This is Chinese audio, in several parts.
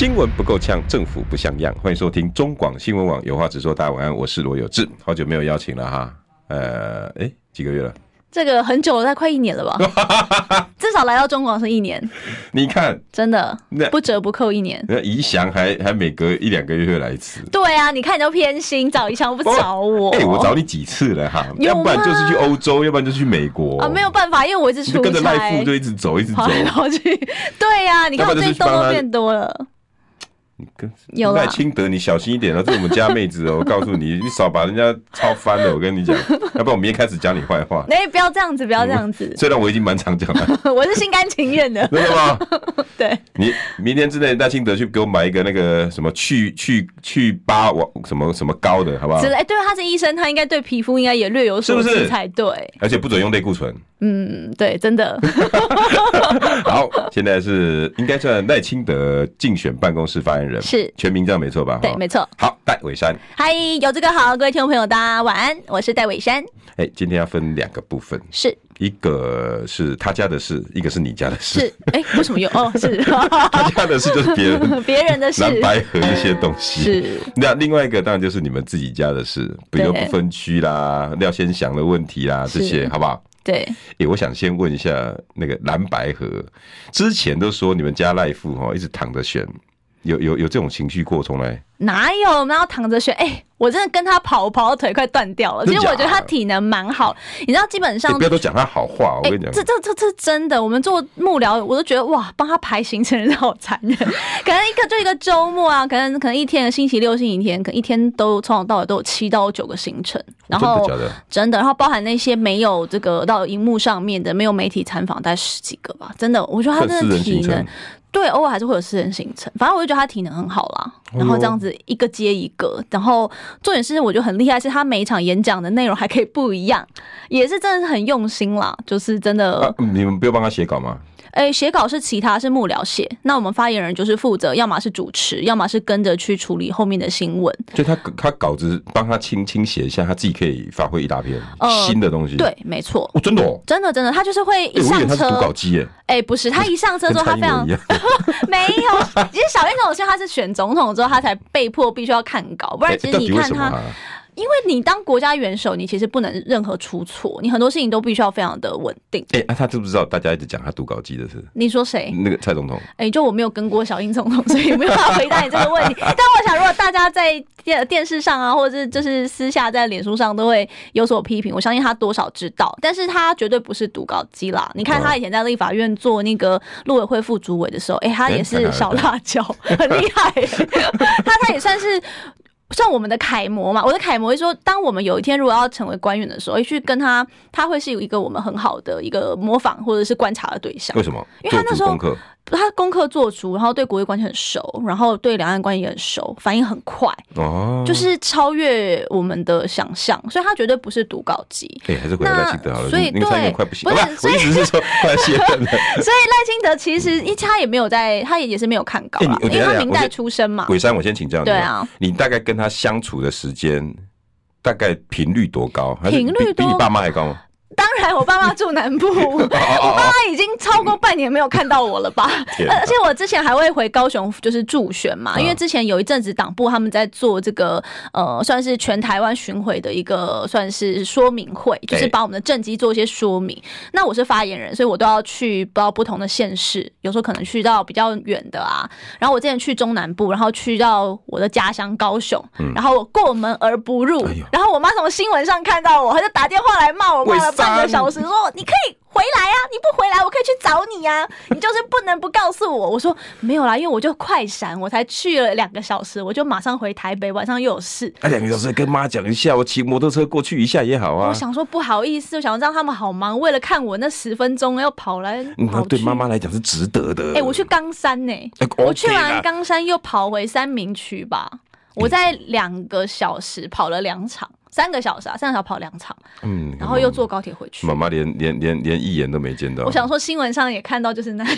新闻不够呛，政府不像样。欢迎收听中广新闻网有话直说。大家晚安，我是罗有志。好久没有邀请了哈，呃，哎，几个月了？这个很久了，大概快一年了吧？至少来到中广是一年。你看，真的，不折不扣一年。那宜祥还还每隔一两个月会来一次。对啊，你看你都偏心，找宜祥不找我。哎、欸，我找你几次了哈？要不然就是去欧洲，要不然就去美国。啊，没有办法，因为我一直出差，跟着赖富就一直走，一直走，跑来跑去。对呀、啊，你看我最近痘痘变多了。有赖清德，你小心一点哦，这是我们家妹子哦。我告诉你，你少把人家操翻了。我跟你讲，要不然我明天开始讲你坏话。哎，不要这样子，不要这样子。虽然我已经蛮常讲了，我是心甘情愿的。真的吗？对。你明天之内，赖清德去给我买一个那个什么去去去疤网什么什么膏的，好不好？哎，对，他是医生，他应该对皮肤应该也略有所知才对。而且不准用类固醇。嗯，对，真的。好，现在是应该算赖清德竞选办公室发言人，是全名这样没错吧？对，没错。好，戴伟山。嗨，有这个好，各位听众朋友，大家晚安，我是戴伟山。哎，今天要分两个部分，是一个是他家的事，一个是你家的事。是，哎，为什么有？哦，是 他家的事就是别人 别人的事，蓝白和一些东西。是。那另外一个当然就是你们自己家的事，比如不分区啦、廖先祥的问题啦这些，好不好？对，哎，我想先问一下那个蓝白河，之前都说你们家赖富哈一直躺着选，有有有这种情绪过，从来哪有？我们要躺着选？哎、欸，我真的跟他跑，跑到腿快断掉了。其实我觉得他体能蛮好，你知道，基本上、欸、不要都讲他好话，我跟你讲、欸，这这这这真的。我们做幕僚，我都觉得哇，帮他排行程真的好残忍。可能一个就一个周末啊，可能可能一天星期六、星期天，可能一天都从早到晚都有七到九个行程。然后真的，真的，然后包含那些没有这个到荧幕上面的，没有媒体采访，大概十几个吧。真的，我觉得他真的体能，对，偶尔还是会有私人行程。反正我就觉得他体能很好啦。然后这样子一个接一个，然后重点是我觉得很厉害，是他每一场演讲的内容还可以不一样，也是真的是很用心啦。就是真的，你们不要帮他写稿吗？哎、欸，写稿是其他是幕僚写，那我们发言人就是负责，要么是主持，要么是跟着去处理后面的新闻。就他他稿子帮他轻轻写一下，他自己可以发挥一大片新的东西。呃、对，没错。哦，真的哦，真的真的，他就是会一上车。读稿机耶。哎、欸，不是，他一上车之后，他非常 没有。其实小燕总是他是选总统之后，他才被迫必须要看稿，不然其实你看他。欸因为你当国家元首，你其实不能任何出错，你很多事情都必须要非常的稳定。哎、欸，啊、他知不知道大家一直讲他读稿机的事？你说谁？那个蔡总统。哎、欸，就我没有跟过小英总统，所以没有办法回答你这个问题。但我想，如果大家在电电视上啊，或者是就是私下在脸书上都会有所批评，我相信他多少知道。但是他绝对不是读稿机啦。你看他以前在立法院做那个陆委会副主委的时候，哎、欸，他也是小辣椒，欸、很厉害、欸。他他也算是。算我们的楷模嘛？我的楷模是说，当我们有一天如果要成为官员的时候，去跟他，他会是有一个我们很好的一个模仿或者是观察的对象。为什么？因为他那时候。他功课做足，然后对国际关系很熟，然后对两岸关系也很熟，反应很快，哦，就是超越我们的想象，所以他绝对不是读稿机。哎，还是回到赖清德好了。所以对，快不行，不是，我意思是说快卸任了。所以赖清德其实一他也没有在，他也也是没有看稿啦，因为他明代出身嘛。鬼山，我先请教你，对啊，你大概跟他相处的时间大概频率多高？频率比你爸妈还高吗？当然，我爸妈住南部，我爸妈已经超过半年没有看到我了吧？而且我之前还会回高雄，就是助选嘛。因为之前有一阵子党部他们在做这个呃，算是全台湾巡回的一个算是说明会，就是把我们的政绩做一些说明。那我是发言人，所以我都要去到不同的县市，有时候可能去到比较远的啊。然后我之前去中南部，然后去到我的家乡高雄，然后我过门而不入，然后我妈从新闻上看到我，她就打电话来骂我，骂了。半个小时说，你可以回来啊，你不回来我可以去找你啊，你就是不能不告诉我。我说没有啦，因为我就快闪，我才去了两个小时，我就马上回台北，晚上又有事。啊，两个小时跟妈讲一下，我骑摩托车过去一下也好啊。我想说不好意思，我想让他们好忙，为了看我那十分钟要跑来。对妈妈来讲是值得的。哎、欸，我去冈山呢、欸，我去完冈山又跑回三明区吧，我在两个小时跑了两场。三个小时啊，三个小时跑两场，嗯，然后又坐高铁回去。妈妈连连连连一眼都没见到。我想说新闻上也看到就是那样。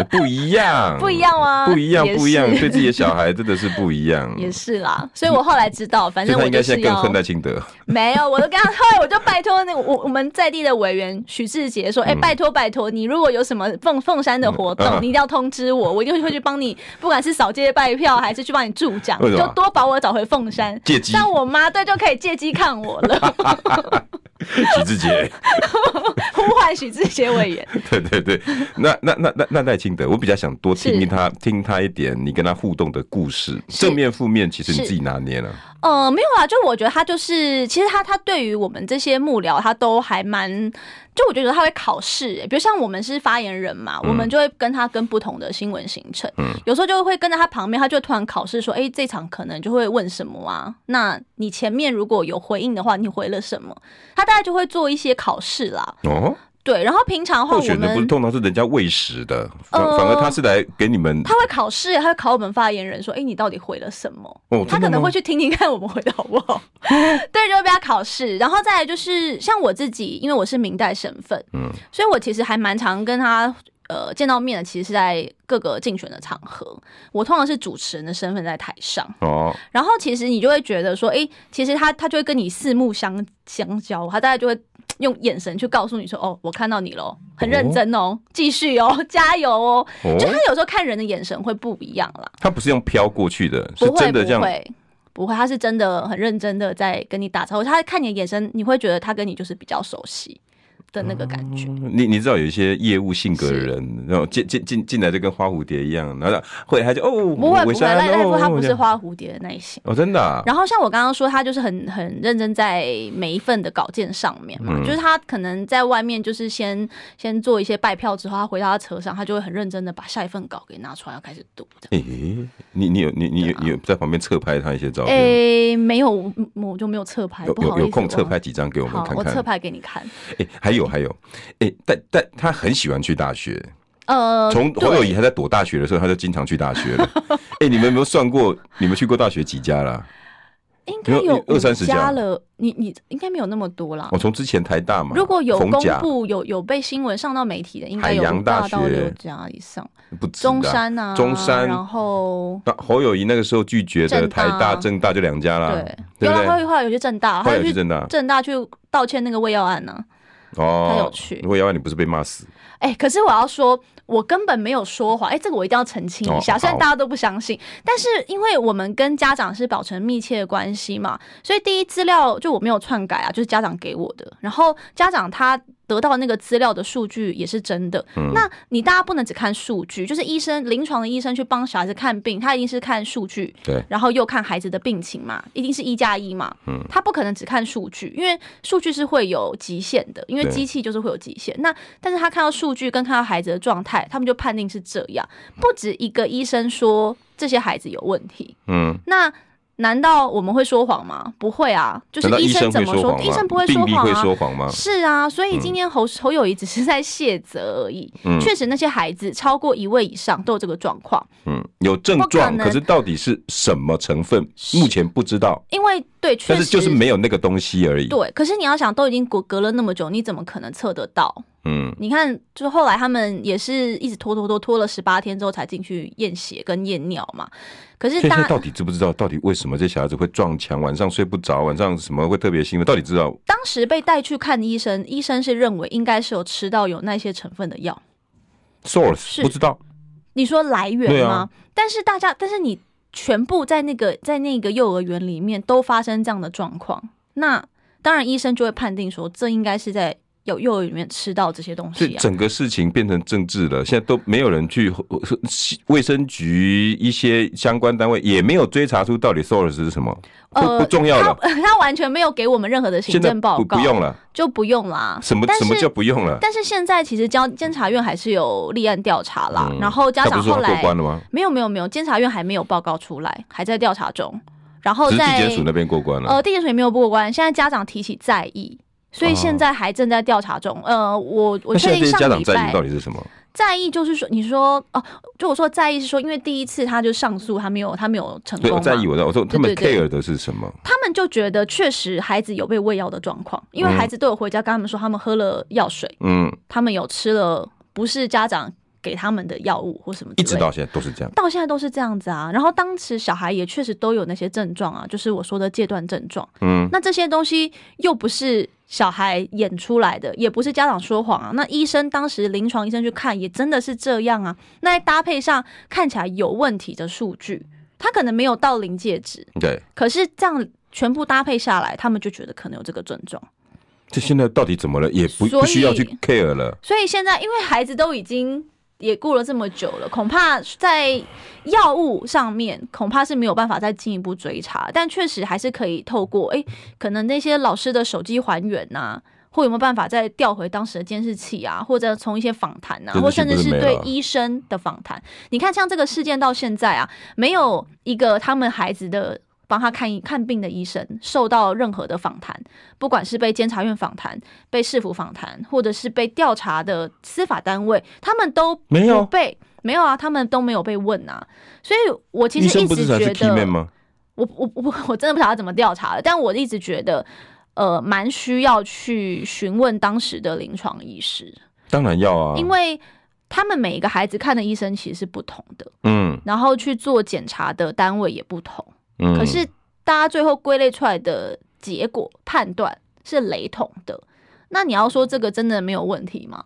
不一样，不一样吗？不一样，不一样，对自己的小孩真的是不一样。也是啦，所以我后来知道，反正我。应该更恨赖清德。没有，我都跟他，后来我就拜托那个我我们在地的委员许志杰说，哎、欸，拜托拜托，你如果有什么凤凤山的活动，你一定要通知我，我一定会去帮你，不管是扫街拜票还是去帮你助讲，就多把我找回凤山。借机，但我妈对就可以借机看我了。许志杰，呼唤许志杰委员。对对对，那那那那那赖清德，我比较想多听听他听他一点，你跟他互动的故事，正面负面，其实你自己拿捏了。呃，没有啦，就我觉得他就是，其实他他对于我们这些幕僚，他都还蛮。就我觉得他会考试，欸，比如像我们是发言人嘛，嗯、我们就会跟他跟不同的新闻行程，嗯、有时候就会跟在他旁边，他就突然考试说，哎、欸，这场可能就会问什么啊？那你前面如果有回应的话，你回了什么？他大概就会做一些考试啦。哦。对，然后平常的话，我们的不是通常是人家喂食的，反反而他是来给你们。他会考试，他会考我们发言人说：“哎，你到底回了什么？”哦，他可能会去听听看我们回的好不好。对，就会被他考试。然后再来就是像我自己，因为我是明代身份，嗯，所以我其实还蛮常跟他呃见到面的。其实是在各个竞选的场合，我通常是主持人的身份在台上哦。然后其实你就会觉得说：“哎，其实他他就会跟你四目相相交，他大概就会。”用眼神去告诉你说：“哦，我看到你喽，很认真哦，继续哦，加油哦。哦”就他有时候看人的眼神会不一样啦。他不是用飘过去的，是真的这样。不会，不会，他是真的很认真的在跟你打招呼。他看你的眼神，你会觉得他跟你就是比较熟悉。的那个感觉，你你知道有一些业务性格的人，然后进进进进来就跟花蝴蝶一样，然后会他就哦，不会不会，赖赖夫他不是花蝴蝶的类型哦，真的。然后像我刚刚说，他就是很很认真在每一份的稿件上面嘛，就是他可能在外面就是先先做一些拜票之后，他回到他车上，他就会很认真的把下一份稿给拿出来要开始读。诶，你你有你你有你有在旁边侧拍他一些照片？诶，没有，我就没有侧拍，不好意思，有空侧拍几张给我们看看。我侧拍给你看。诶，还有。还有，哎、欸，但但他很喜欢去大学，呃，从侯友谊还在躲大学的时候，他就经常去大学了。哎、欸，你们有没有算过？你们去过大学几家啦？应该有二三十家了。你你应该没有那么多啦。我从之前台大嘛，如果有公布有有被新闻上到媒体的，应该有大到六家以上。不，中山啊，中山，然后侯友谊那个时候拒绝的台大、政大就两家啦。对，有了后来有些政大，还有去政大，政大去道歉那个胃药案呢。哦，很有趣。如果要你不是被骂死？哎、欸，可是我要说，我根本没有说谎。哎、欸，这个我一定要澄清一下，哦、虽然大家都不相信，但是因为我们跟家长是保持密切的关系嘛，所以第一资料就我没有篡改啊，就是家长给我的。然后家长他。得到那个资料的数据也是真的。嗯、那你大家不能只看数据，就是医生临床的医生去帮小孩子看病，他一定是看数据，对，然后又看孩子的病情嘛，一定是一加一嘛。嗯，他不可能只看数据，因为数据是会有极限的，因为机器就是会有极限。那但是他看到数据跟看到孩子的状态，他们就判定是这样。不止一个医生说这些孩子有问题。嗯，那。难道我们会说谎吗？不会啊，就是医生怎么说，医生不会说谎啊。是啊，所以今天侯侯友谊只是在卸责而已。嗯，确实那些孩子超过一位以上都有这个状况。嗯，有症状，可是到底是什么成分，目前不知道。因为对，确实，但是就是没有那个东西而已。对，可是你要想，都已经隔隔了那么久，你怎么可能测得到？嗯，你看，就后来他们也是一直拖拖拖拖了十八天之后才进去验血跟验尿嘛。可是大家到底知不知道，到底为什么这小孩子会撞墙，晚上睡不着，晚上什么会特别兴奋？到底知道？当时被带去看医生，医生是认为应该是有吃到有那些成分的药。Source 是不知道，你说来源吗？啊、但是大家，但是你全部在那个在那个幼儿园里面都发生这样的状况，那当然医生就会判定说，这应该是在。有幼儿里面吃到这些东西，啊，整个事情变成政治了。现在都没有人去 卫生局一些相关单位也没有追查出到底 source 是什么，呃，不重要了。他，他完全没有给我们任何的行政报告，不，不用了，就不用啦。什么什么叫不用了？但是现在其实监监察院还是有立案调查啦。嗯、然后家长后来过关了吗没有没有没有，监察院还没有报告出来，还在调查中。然后在地检署那边过关了。呃，地检署也没有过关。现在家长提起在意。所以现在还正在调查中。呃，我我确定上礼拜家长在意到底是什么？在意就是说，你说哦，就我说在意是说，因为第一次他就上诉，他没有他没有成功。对，在意我的，我说他们 care 的是什么？他们就觉得确实孩子有被喂药的状况，因为孩子都有回家跟他们说，他们喝了药水，嗯，他们有吃了不是家长给他们的药物或什么，一直到现在都是这样，到现在都是这样子啊。然后当时小孩也确实都有那些症状啊，就是我说的戒断症状，嗯，那这些东西又不是。小孩演出来的也不是家长说谎啊，那医生当时临床医生去看也真的是这样啊。那搭配上看起来有问题的数据，他可能没有到临界值，对。可是这样全部搭配下来，他们就觉得可能有这个症状。这现在到底怎么了？也不不需要去 care 了。所以现在因为孩子都已经。也过了这么久了，恐怕在药物上面恐怕是没有办法再进一步追查，但确实还是可以透过哎、欸，可能那些老师的手机还原呐、啊，或有没有办法再调回当时的监视器啊，或者从一些访谈呐，或甚至是对医生的访谈。你看，像这个事件到现在啊，没有一个他们孩子的。帮他看看病的医生受到任何的访谈，不管是被监察院访谈、被市府访谈，或者是被调查的司法单位，他们都没有被没有啊，他们都没有被问啊。所以我其实一直觉得，我我我我真的不晓得怎么调查的，但我一直觉得，呃，蛮需要去询问当时的临床医师。当然要啊，因为他们每一个孩子看的医生其实是不同的，嗯，然后去做检查的单位也不同。可是大家最后归类出来的结果判断是雷同的，那你要说这个真的没有问题吗？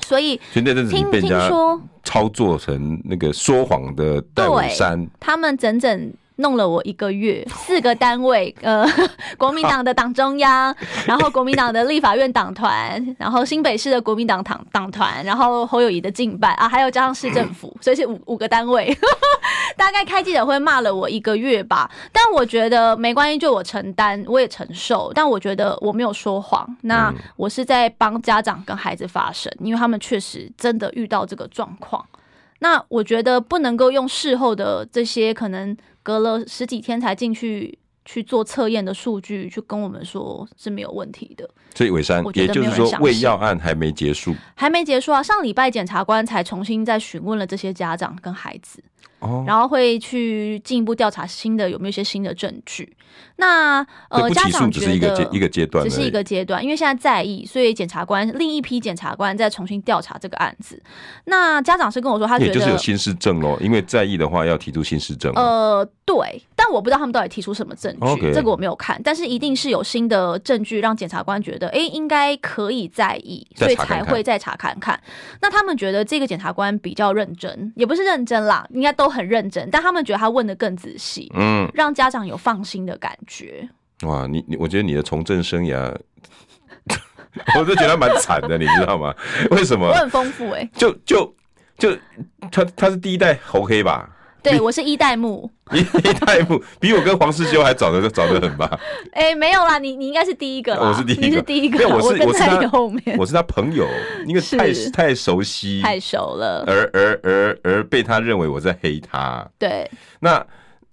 所以听听说操作成那个说谎的戴伟山，他们整整。弄了我一个月，四个单位，呃，国民党的党中央，然后国民党的立法院党团，然后新北市的国民党党党团，然后侯友谊的竞办啊，还有加上市政府，所以是五五个单位，大概开记者会骂了我一个月吧。但我觉得没关系，就我承担，我也承受。但我觉得我没有说谎，那我是在帮家长跟孩子发声，因为他们确实真的遇到这个状况。那我觉得不能够用事后的这些可能。隔了十几天才进去去做测验的数据，去跟我们说是没有问题的。所以伟山，也就是说，喂药案还没结束，还没结束啊！上礼拜检察官才重新再询问了这些家长跟孩子。然后会去进一步调查新的有没有一些新的证据。那呃，家长只是一个一个阶段，只是一个阶段，因为现在在意，所以检察官另一批检察官在重新调查这个案子。那家长是跟我说，他觉得就是有新事证咯，因为在意的话要提出新事证。呃，对，但我不知道他们到底提出什么证据.这个我没有看。但是一定是有新的证据让检察官觉得，哎，应该可以在意，所以才会再查看看。那他们觉得这个检察官比较认真，也不是认真啦，应该都。很认真，但他们觉得他问的更仔细，嗯，让家长有放心的感觉。哇，你你，我觉得你的从政生涯，我都觉得蛮惨的，你知道吗？为什么？我很丰富哎、欸，就就就他他是第一代猴黑吧？对，我是一代目，一 一代目比我跟黄世修还早的早得很吧？哎、欸，没有啦，你你应该是第一个，我是第一个，你是第一个，我是我在你后面，我是他朋友，因为太太熟悉，太熟了，而而而而被他认为我在黑他。对，那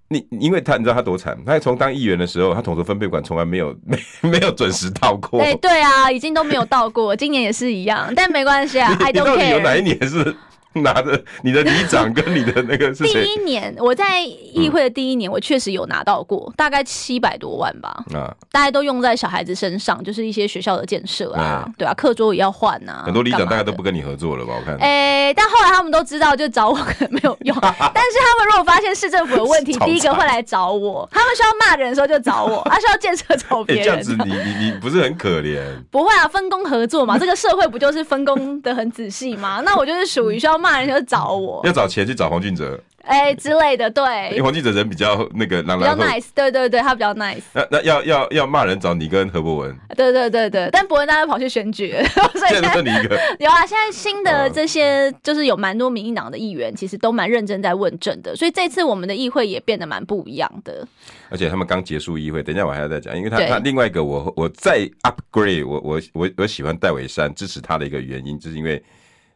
你因为他你知道他多惨？他从当议员的时候，他统筹分配管从来没有 没没有准时到过。哎，对啊，已经都没有到过，今年也是一样，但没关系啊。你到底有哪一年是？拿着你的里长跟你的那个是谁？第一年我在议会的第一年，我确实有拿到过，大概七百多万吧。啊，大家都用在小孩子身上，就是一些学校的建设啊，对啊，课桌也要换呐。很多里长大概都不跟你合作了吧？我看。哎，但后来他们都知道，就找我可能没有用。但是他们如果发现市政府有问题，第一个会来找我。他们需要骂人的时候就找我，他需要建设找别人。这样子你你你不是很可怜？不会啊，分工合作嘛，这个社会不就是分工的很仔细吗？那我就是属于需要骂。骂人就找我，要找钱去找黄俊哲，哎、欸、之类的，对，因为黄俊哲人比较那个，比较 nice，对对对，他比较 nice。那那要要要骂人找你跟何博文，对对对对，但博文大家跑去选举，所以现在你一个。有啊。现在新的这些就是有蛮多民进党的议员，其实都蛮认真在问政的，所以这次我们的议会也变得蛮不一样的。而且他们刚结束议会，等一下我还要再讲，因为他他另外一个我我再 upgrade，我我我我喜欢戴伟山支持他的一个原因，就是因为。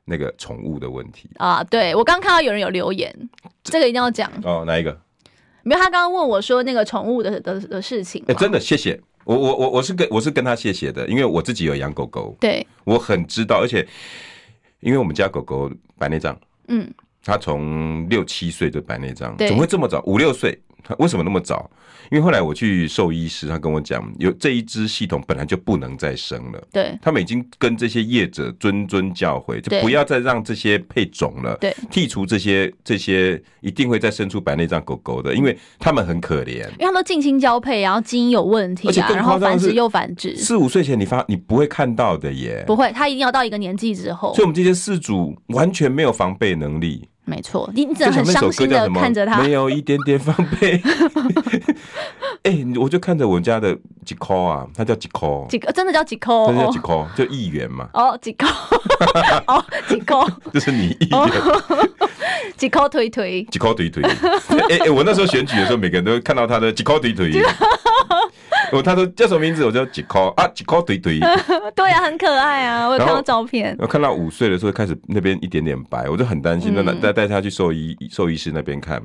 那个宠物的问题啊，对，我刚看到有人有留言，这个一定要讲哦。哪一个？没有，他刚刚问我说那个宠物的的的事情。哎，真的谢谢我我我我是跟我是跟他谢谢的，因为我自己有养狗狗，对，我很知道，而且因为我们家狗狗白内障，嗯，它从六七岁就白内障，怎么会这么早？五六岁。他为什么那么早？因为后来我去兽医师，他跟我讲，有这一支系统本来就不能再生了。对，他们已经跟这些业者谆谆教诲，就不要再让这些配种了。对，剔除这些这些一定会再生出白内障狗狗的，因为他们很可怜，因为他们近亲交配，然后基因有问题，啊，而且然后繁殖又繁殖。四五岁前你发你不会看到的耶，不会，他一定要到一个年纪之后。所以我们这些饲主完全没有防备能力。没错，你你只能很伤心的看着他，没有一点点防备。哎、欸，我就看着我们家的几扣啊，它叫吉扣，吉真的叫几扣，真的叫吉扣，就议员嘛。哦，几扣，哦，几扣，就是你议员。吉扣推推，吉扣推推。哎哎，我那时候选举的时候，每个人都看到他的几扣推推。我他说叫什么名字？我叫吉扣啊，吉扣对对。对啊，很可爱啊，我有看到照片。我看到五岁的时候开始那边一点点白，我就很担心，那带带他去兽医兽医师那边看。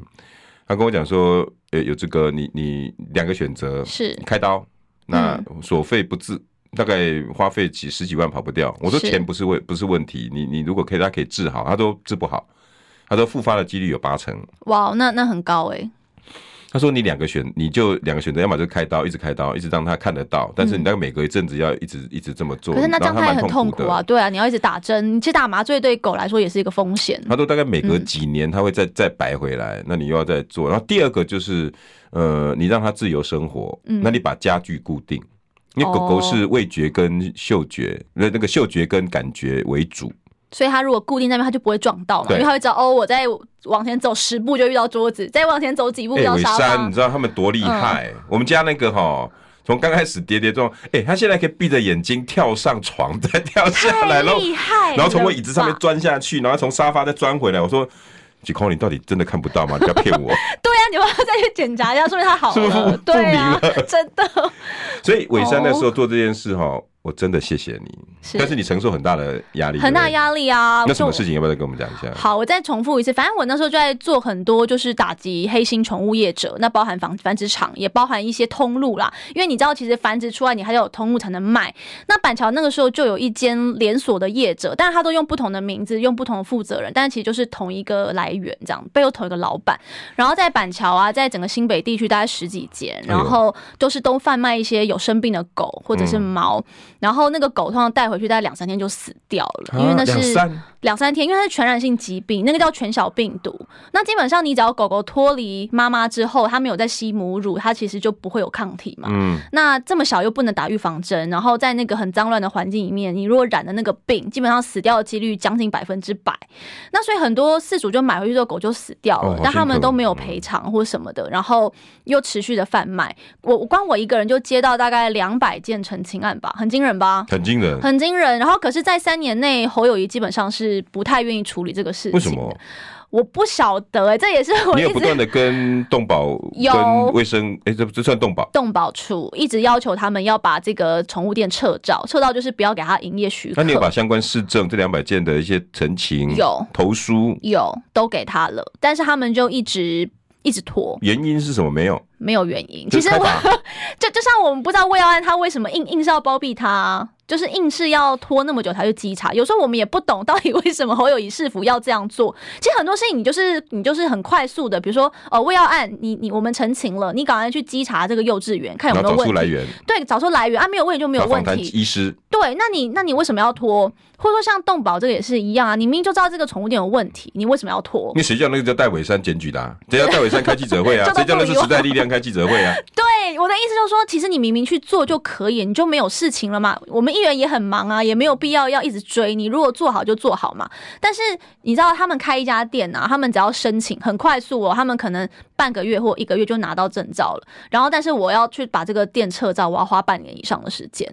他跟我讲说，呃，有这个你你两个选择是开刀，那所费不治，大概花费几十几万跑不掉。我说钱不是问不是问题，你你如果可以他可以治好，他都治不好，他说复发的几率有八成。哇，那那很高哎。他说：“你两个选，你就两个选择，要么就开刀，一直开刀，一直让他看得到。但是你大概每隔一阵子要一直一直这么做。可是那这样他也很痛苦啊，对啊，你要一直打针，其实打麻醉对狗来说也是一个风险。他说大概每隔几年他会再再白回来，那你又要再做。然后第二个就是，呃，你让他自由生活，那你把家具固定，因为狗狗是味觉跟嗅觉，那那个嗅觉跟感觉为主。”所以他如果固定那边，他就不会撞到嘛，因为他会知道哦，我在往前走十步就遇到桌子，再往前走几步遇到沙发。伟山，你知道他们多厉害？嗯、我们家那个哈，从刚开始跌跌撞，哎、欸，他现在可以闭着眼睛跳上床，再跳下来，厉害，然后从我椅子上面钻下去，然后从沙发再钻回来。我说。吉空，你到底真的看不到吗？你不要骗我。对呀、啊，你要再去检查一下，说明他好了。是不是不对啊，真的。所以伟山那时候做这件事哈。我真的谢谢你，是但是你承受很大的压力，很大压力啊！那什么事情要不要再跟我们讲一下？好，我再重复一次，反正我那时候就在做很多，就是打击黑心宠物业者，那包含繁繁殖场，也包含一些通路啦。因为你知道，其实繁殖出来，你还要有通路才能卖。那板桥那个时候就有一间连锁的业者，但是他都用不同的名字，用不同的负责人，但是其实就是同一个来源，这样背后同一个老板。然后在板桥啊，在整个新北地区大概十几间，然后都是都贩卖一些有生病的狗或者是猫，嗯、然后那个狗。通常带回去大概两三天就死掉了，因为那是两三天，因为它是传染性疾病，那个叫犬小病毒。那基本上你只要狗狗脱离妈妈之后，它没有在吸母乳，它其实就不会有抗体嘛。嗯。那这么小又不能打预防针，然后在那个很脏乱的环境里面，你如果染了那个病，基本上死掉的几率将近百分之百。那所以很多饲主就买回去之后狗就死掉了，但他们都没有赔偿或什么的，然后又持续的贩卖。我我光我一个人就接到大概两百件陈情案吧，很惊人吧？很惊人。很惊人，然后可是，在三年内，侯友谊基本上是不太愿意处理这个事情。为什么？我不晓得哎、欸，这也是我你有不断的跟动保、跟卫生，哎、欸，这这算动保？动保处一直要求他们要把这个宠物店撤照，撤照就是不要给他营业许可。那你有把相关市政这两百件的一些陈情、有投书、有都给他了，但是他们就一直一直拖。原因是什么？没有。没有原因，其实我 就就像我们不知道魏耀安他为什么硬硬是要包庇他，啊，就是硬是要拖那么久才去稽查。有时候我们也不懂到底 为什么侯友谊市府要这样做。其实很多事情你就是你就是很快速的，比如说呃魏要案，你你我们陈情了，你赶快去稽查这个幼稚园，看有没有问题。找出来源。对，找出来源啊，没有问题就没有问题。医师。对，那你那你为什么要拖？或者说像动保这个也是一样啊，你明明就知道这个宠物店有问题，你为什么要拖？那谁叫那个叫戴伟山检举的，啊？谁叫戴伟山开记者会啊？谁叫那是时代力量？开记者会啊！对，我的意思就是说，其实你明明去做就可以，你就没有事情了嘛。我们议员也很忙啊，也没有必要要一直追你。如果做好就做好嘛。但是你知道，他们开一家店啊，他们只要申请很快速哦，他们可能半个月或一个月就拿到证照了。然后，但是我要去把这个店撤照，我要花半年以上的时间。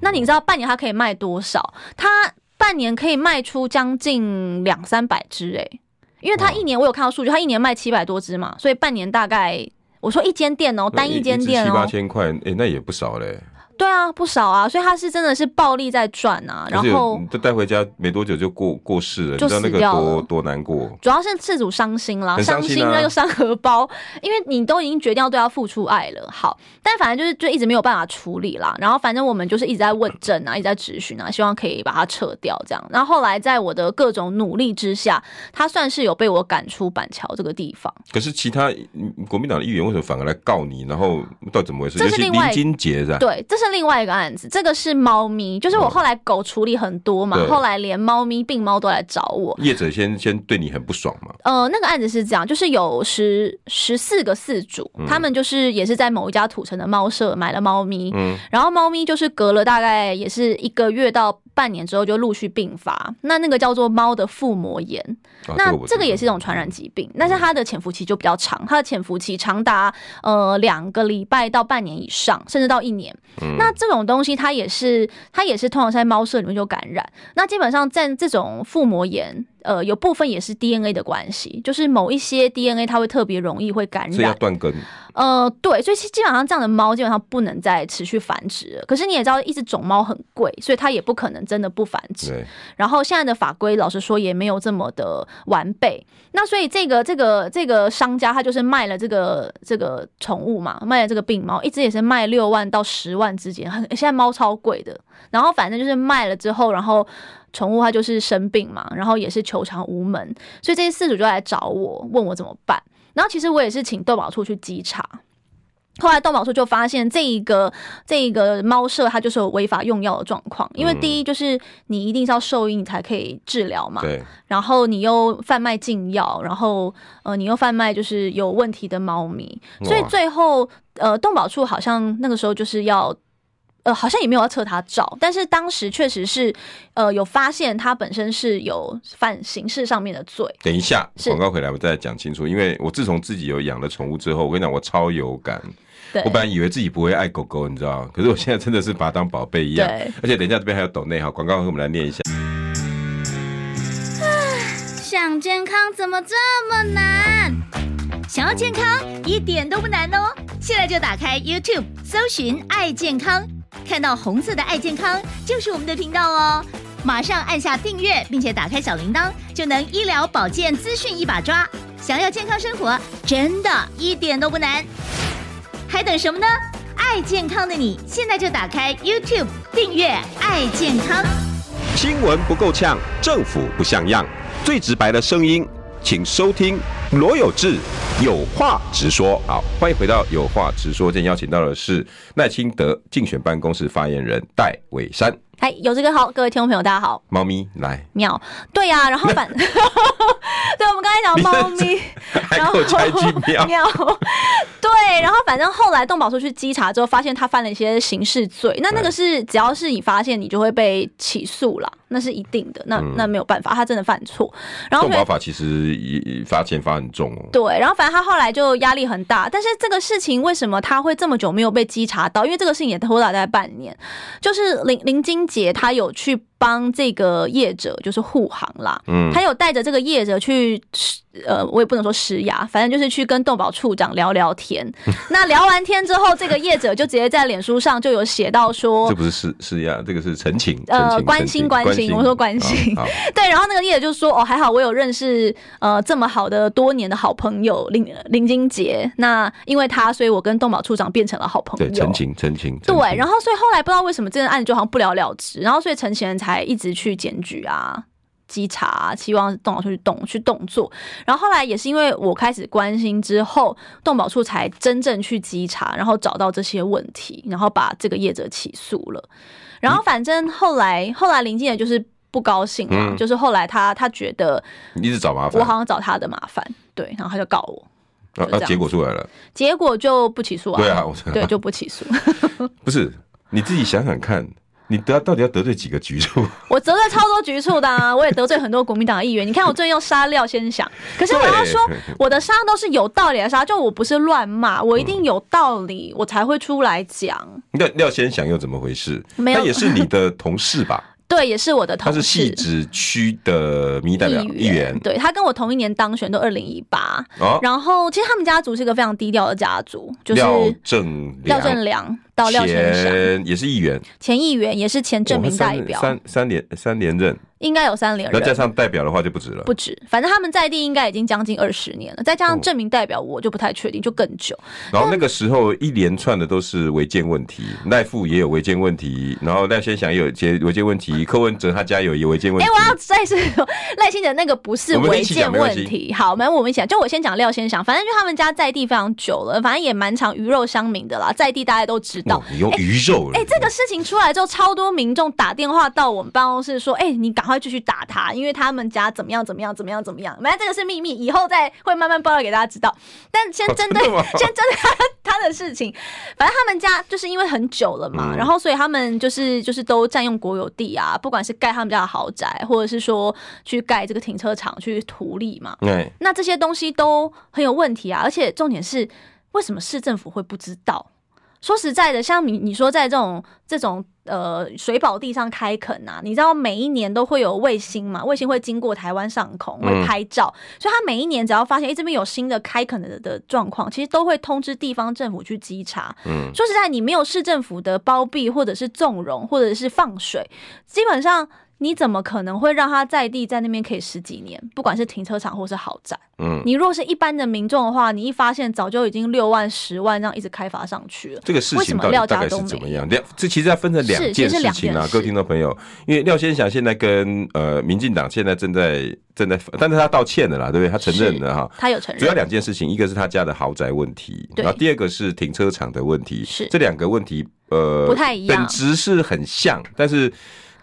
那你知道半年他可以卖多少？他半年可以卖出将近两三百只诶，因为他一年我有看到数据，他一年卖七百多只嘛，所以半年大概。我说一间店哦，单一间店哦，七八千块，哎、欸，那也不少嘞。对啊，不少啊，所以他是真的是暴力在赚啊。然后就带回家没多久就过过世了，就死掉了，你知道那个多多难过。主要是事主伤心啦，伤心啊，了又伤荷包，因为你都已经决定要对他付出爱了。好，但反正就是就一直没有办法处理啦。然后反正我们就是一直在问证啊，一直在质询啊，希望可以把他撤掉这样。然后后来在我的各种努力之下，他算是有被我赶出板桥这个地方。可是其他国民党的议员为什么反而来告你？然后到底怎么回事？这是另外林金杰是吧？对，这是另外一个案子。这个是猫咪，就是我后来狗处理很多嘛，后来连猫咪病猫都来找我。业者先先对你很不爽嘛？呃，那个案子是这样，就是有十十四个饲主，他们就是也是在某一家土城的猫舍买了猫咪，嗯，然后猫咪就是隔了大概也是一个月到半年之后就陆续病发。那那个叫做猫的腹膜炎，那这个也是一种传染疾病，但是它的潜伏期就比较长，它的潜伏期长达呃两个礼拜到半年以上，甚至到一年。那这种东西它也是它也是通常在猫舍里面就感染。那基本上在这种腹膜炎，呃，有部分也是 DNA 的关系，就是某一些 DNA 它会特别容易会感染，所以要断根。呃，对，所以基本上这样的猫基本上不能再持续繁殖了。可是你也知道，一只种猫很贵，所以它也不可能真的不繁殖。对。然后现在的法规，老实说也没有这么的完备。那所以这个这个这个商家他就是卖了这个这个宠物嘛，卖了这个病猫，一只也是卖六万到十万之间。很现在猫超贵的。然后反正就是卖了之后，然后宠物它就是生病嘛，然后也是求偿无门，所以这些饲主就来找我，问我怎么办。然后其实我也是请动保处去稽查，后来动保处就发现这一个这一个猫舍它就是有违法用药的状况，因为第一就是你一定是要兽医你才可以治疗嘛，对。然后你又贩卖禁药，然后呃你又贩卖就是有问题的猫咪，所以最后呃动保处好像那个时候就是要。呃，好像也没有要撤他照，但是当时确实是，呃，有发现他本身是有犯刑事上面的罪。等一下，广告回来我再讲清楚，因为我自从自己有养了宠物之后，我跟你讲，我超有感。对。我本来以为自己不会爱狗狗，你知道，可是我现在真的是把它当宝贝一样。而且等一下这边还有抖内哈，广告我们来念一下。想健康怎么这么难？想要健康一点都不难哦，现在就打开 YouTube 搜寻“爱健康”。看到红色的爱健康就是我们的频道哦，马上按下订阅，并且打开小铃铛，就能医疗保健资讯一把抓。想要健康生活，真的一点都不难，还等什么呢？爱健康的你，现在就打开 YouTube 订阅爱健康。新闻不够呛，政府不像样，最直白的声音，请收听罗有志有话直说。好，欢迎回到有话直说。今天邀请到的是赖清德竞选办公室发言人戴伟山。嗨，有这个好，各位听众朋友，大家好。猫咪来喵，对呀、啊，然后反，对，我们刚才讲猫咪，然后猜句 喵喵，对，然后反正后来动保处去稽查之后，发现他犯了一些刑事罪，那那个是只要是你发现，你就会被起诉了，那是一定的，那那没有办法，他真的犯错。然后法其实也罚钱罚很重哦。对，然后反正他后来就压力很大，但是这个事情为什么他会这么久没有被稽查到？因为这个事情也拖了大概半年，就是林林金。杰，他有去帮这个业者，就是护航啦，嗯，他有带着这个业者去。呃，我也不能说施压，反正就是去跟动保处长聊聊天。那聊完天之后，这个业者就直接在脸书上就有写到说，这不是施施压，这个是陈情，呃，关心关心，我说关心。对，然后那个业者就说，哦，还好我有认识呃这么好的多年的好朋友林林金杰，那因为他，所以我跟动保处长变成了好朋友。对，陈情陈情。对，然后所以后来不知道为什么这个案子就好像不了了之，然后所以陈情人才一直去检举啊。稽查，希望动保处去动去动作，然后后来也是因为我开始关心之后，动保处才真正去稽查，然后找到这些问题，然后把这个业者起诉了。然后反正后来后来林静也就是不高兴嘛，嗯、就是后来他他觉得你一直找麻烦，我好像找他的麻烦，对，然后他就告我，那，啊结果出来了，结果就不起诉啊，对啊，我对就不起诉，不是你自己想想看。你得到底要得罪几个局处？我得罪超多局处的啊！我也得罪很多国民党的议员。你看我最近用杀廖先想，可是我要说 我的杀都是有道理的杀，就我不是乱骂，我一定有道理，我才会出来讲。那廖先想又怎么回事？没有，他也是你的同事吧？对，也是我的同事。他是汐止区的民意代表议员，对，他跟我同一年当选，都二零一八。然后其实他们家族是一个非常低调的家族，就是廖正廖正良到廖先生也是议员，前议员也是前正民代表，三三连三连任。应该有三连任，那加上代表的话就不止了，不止。反正他们在地应该已经将近二十年了，再加上正民代表，我就不太确定，就更久。然后那个时候一连串的都是违建问题，赖富也有违建问题，然后赖先祥也有些违建问题，柯文哲他家有违建问题。哎，我要再次说，赖先生那个不是违建问题。好，没有我们一起讲，就我先讲廖先祥，反正就他们家在地非常久了，反正也蛮常鱼肉乡民的啦，在地大家都知道。你用鱼肉？哎，这个事情出来之后，超多民众打电话到我们办公室说，哎，你赶快继续打他。因为他们家怎么样怎么样怎么样怎么样，反正这个是秘密，以后再会慢慢爆料给大家知道。但先针对先针对他他的事情，反正他们家就是因为很久了嘛，然后所以他们就是就是都占用国有地啊，不管是盖他们家的豪宅，或者是说去盖这个停车场去图利嘛。对，那这些东西都很有问题啊，而且重点是为什么市政府会不知道？说实在的，像你你说在这种这种呃水保地上开垦呐，你知道每一年都会有卫星嘛，卫星会经过台湾上空会拍照，嗯、所以他每一年只要发现哎、欸、这边有新的开垦的的状况，其实都会通知地方政府去稽查。嗯，说实在，你没有市政府的包庇或者是纵容或者是放水，基本上。你怎么可能会让他在地在那边可以十几年？不管是停车场或是豪宅，嗯，你若是一般的民众的话，你一发现早就已经六万、十万这样一直开发上去了。这个事情到底大概是怎么样？两，这其实要分成两件事情啊，各位听众朋友，因为廖先祥现在跟呃民进党现在正在正在，但是他道歉了啦，对不对？他承认了哈，他有承认。主要两件事情，一个是他家的豪宅问题，然后第二个是停车场的问题，是这两个问题呃不太一样，本质是很像，但是。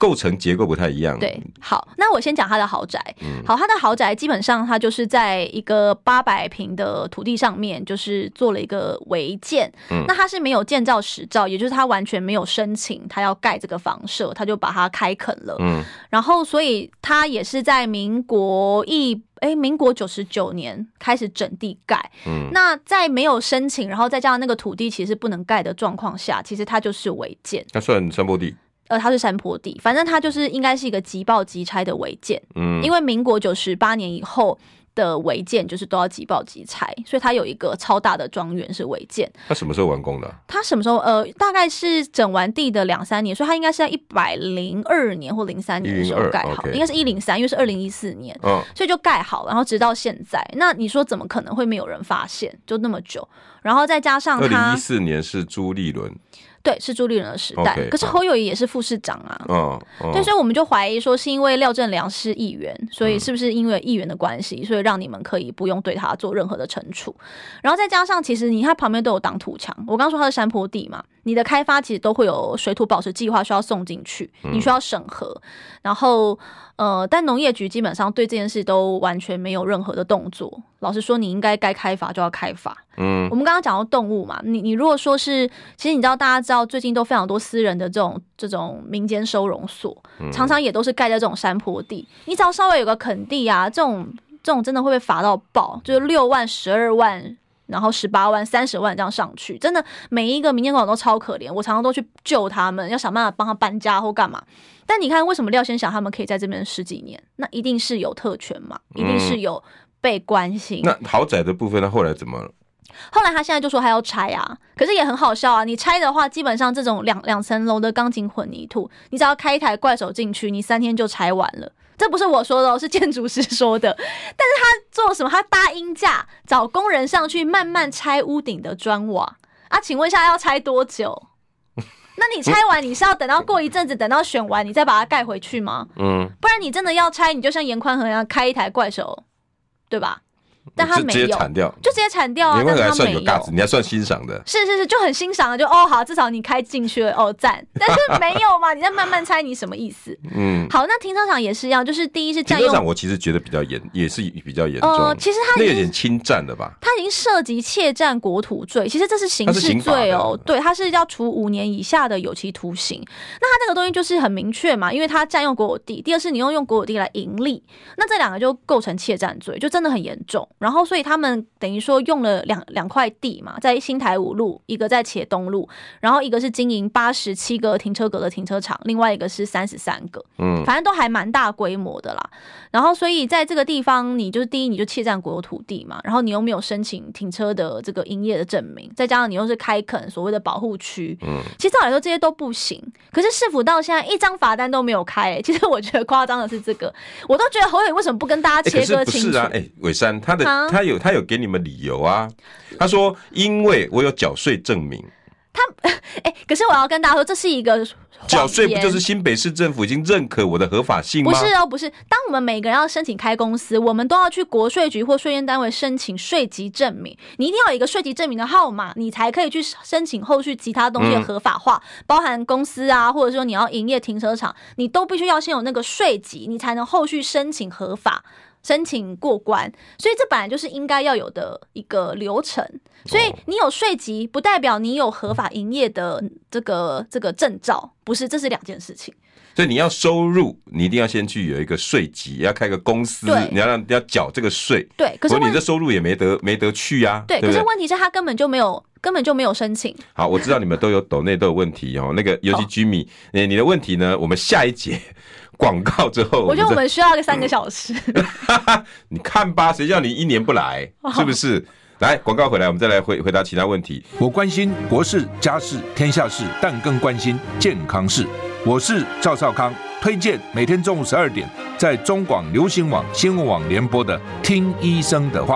构成结构不太一样。对，好，那我先讲他的豪宅。好，他的豪宅基本上他就是在一个八百平的土地上面，就是做了一个违建。嗯，那他是没有建造执照，也就是他完全没有申请他要盖这个房舍，他就把它开垦了。嗯，然后所以他也是在民国一哎，民国九十九年开始整地盖。嗯，那在没有申请，然后再加上那个土地其实不能盖的状况下，其实他就是违建。那算山坡地。呃，它是山坡地，反正它就是应该是一个即报即拆的违建。嗯，因为民国九十八年以后的违建就是都要即报即拆，所以它有一个超大的庄园是违建。它什么时候完工的？它什么时候？呃，大概是整完地的两三年，所以它应该是在一百零二年或零三年的时候盖好，应该是一零三，因为是二零一四年，嗯，所以就盖好了，然后直到现在。那你说怎么可能会没有人发现？就那么久，然后再加上它二零一四年是朱立伦。对，是朱立伦的时代。Okay, 可是侯友谊也是副市长啊。嗯，对，所以我们就怀疑说，是因为廖正良是议员，所以是不是因为议员的关系，所以让你们可以不用对他做任何的惩处？然后再加上，其实你看旁边都有挡土墙。我刚刚说他是山坡地嘛，你的开发其实都会有水土保持计划需要送进去，你需要审核。然后，呃，但农业局基本上对这件事都完全没有任何的动作。老实说，你应该该开发就要开发。嗯，我们刚刚讲到动物嘛，你你如果说是，其实你知道，大家知道最近都非常多私人的这种这种民间收容所，常常也都是盖在这种山坡地。你只要稍微有个垦地啊，这种这种真的会被罚到爆，就是六万、十二万，然后十八万、三十万这样上去，真的每一个民间广场都超可怜。我常常都去救他们，要想办法帮他搬家或干嘛。但你看，为什么廖先祥他们可以在这边十几年？那一定是有特权嘛，一定是有被关心。那豪宅的部分，他后来怎么？后来他现在就说他要拆啊，可是也很好笑啊。你拆的话，基本上这种两两层楼的钢筋混凝土，你只要开一台怪手进去，你三天就拆完了。这不是我说的哦，是建筑师说的。但是他做什么？他搭鹰架找工人上去慢慢拆屋顶的砖瓦啊？请问一下要拆多久？那你拆完你是要等到过一阵子，等到选完你再把它盖回去吗？嗯，不然你真的要拆，你就像严宽和一样开一台怪手，对吧？但他没有，就直接铲掉，就直接铲掉啊！但是他没有，你还算欣赏的，是是是，就很欣赏的，就哦好，至少你开进去了哦赞。但是没有嘛，你在慢慢猜，你什么意思？嗯，好，那停车场也是一样，就是第一是占用。停车场我其实觉得比较严，也是比较严重。呃，其实他那有点侵占了吧？他已经涉及窃占国土罪，其实这是刑事罪哦。对，他是要处五年以下的有期徒刑。那他这个东西就是很明确嘛，因为他占用国有地，第二是你用用国有地来盈利，那这两个就构成窃占罪，就真的很严重。然后所以他们等于说用了两两块地嘛，在新台五路，一个在且东路，然后一个是经营八十七个停车格的停车场，另外一个是三十三个，嗯，反正都还蛮大规模的啦。然后所以在这个地方，你就是第一，你就窃占国有土地嘛，然后你又没有申请停车的这个营业的证明，再加上你又是开垦所谓的保护区，嗯，其实照理说这些都不行。可是市府到现在一张罚单都没有开、欸，其实我觉得夸张的是这个，我都觉得侯友为什么不跟大家切割清楚？欸、是啊，哎、欸，伟山他的他有他有给你们理由啊，他说因为我有缴税证明。他哎、欸，可是我要跟大家说，这是一个缴税，不就是新北市政府已经认可我的合法性吗？不是哦，不是。当我们每个人要申请开公司，我们都要去国税局或税捐单位申请税籍证明。你一定要有一个税籍证明的号码，你才可以去申请后续其他东西的合法化，嗯、包含公司啊，或者说你要营业停车场，你都必须要先有那个税籍，你才能后续申请合法。申请过关，所以这本来就是应该要有的一个流程。所以你有税籍，不代表你有合法营业的这个这个证照，不是，这是两件事情。所以你要收入，你一定要先去有一个税籍，要开个公司，你要让要缴这个税。对，可是你的收入也没得没得去啊。对，可是问题是他根本就没有根本就没有申请。好，我知道你们都有抖内都有问题哦。那个尤其居民，你你的问题呢？我们下一节。广告之后，我觉得我们需要个三个小时。你看吧，谁叫你一年不来，是不是？来，广告回来，我们再来回回答其他问题。我关心国事、家事、天下事，但更关心健康事。我是赵少康，推荐每天中午十二点在中广流行网、新闻网联播的《听医生的话》。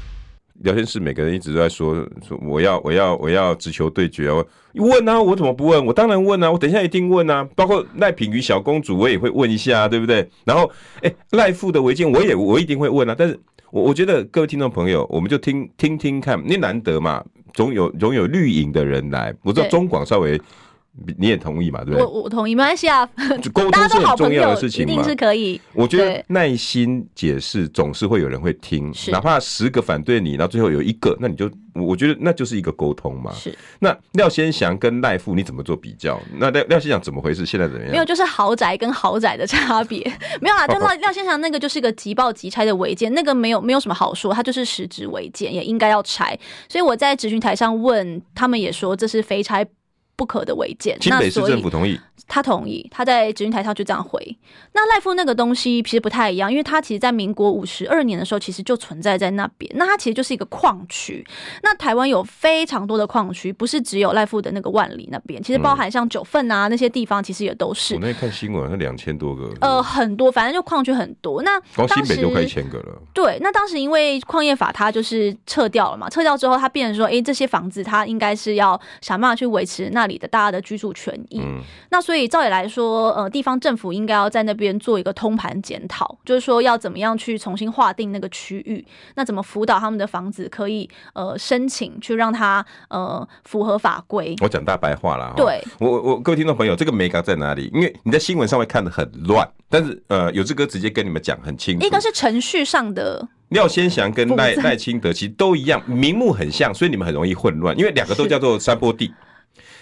聊天室每个人一直都在说说我要我要我要直球对决哦，问啊，我怎么不问？我当然问啊，我等一下一定问啊。包括赖品妤小公主，我也会问一下，对不对？然后，哎，赖富的围巾，我也我一定会问啊。但是我我觉得各位听众朋友，我们就听听听看，因为难得嘛，总有总有绿营的人来，我知道中广稍微。你也同意嘛？对不对？我我同意，没关系啊。沟通是很重要的事情嘛，一定是可以。我觉得耐心解释总是会有人会听，哪怕十个反对你，然后最后有一个，那你就我觉得那就是一个沟通嘛。是。那廖先祥跟赖富你怎么做比较？那廖廖先祥怎么回事？现在怎么样？没有，就是豪宅跟豪宅的差别。没有啊，就廖 廖先祥那个就是一个即报即拆的违建，那个没有没有什么好说，他就是实质违建，也应该要拆。所以我在咨询台上问他们，也说这是非拆不可的违建，新北市政府同意。他同意，他在质询台上就这样回。那赖富那个东西其实不太一样，因为他其实，在民国五十二年的时候，其实就存在在那边。那它其实就是一个矿区。那台湾有非常多的矿区，不是只有赖富的那个万里那边，其实包含像九份啊那些地方，其实也都是。我那天看新闻，那两千多个。呃，很多，反正就矿区很多。那光新北就快一千个了。对，那当时因为矿业法它就是撤掉了嘛，撤掉之后，它变成说，哎、欸，这些房子它应该是要想办法去维持那里的大家的居住权益。嗯、那所以照理来说。呃，地方政府应该要在那边做一个通盘检讨，就是说要怎么样去重新划定那个区域，那怎么辅导他们的房子可以呃申请去让它呃符合法规。我讲大白话了，对，我我各位听众朋友，这个美感在哪里？因为你在新闻上会看得很乱，但是呃，有志哥直接跟你们讲很清楚。一个是程序上的，廖先祥跟赖赖清德其实都一样，名目很像，所以你们很容易混乱，因为两个都叫做山坡地，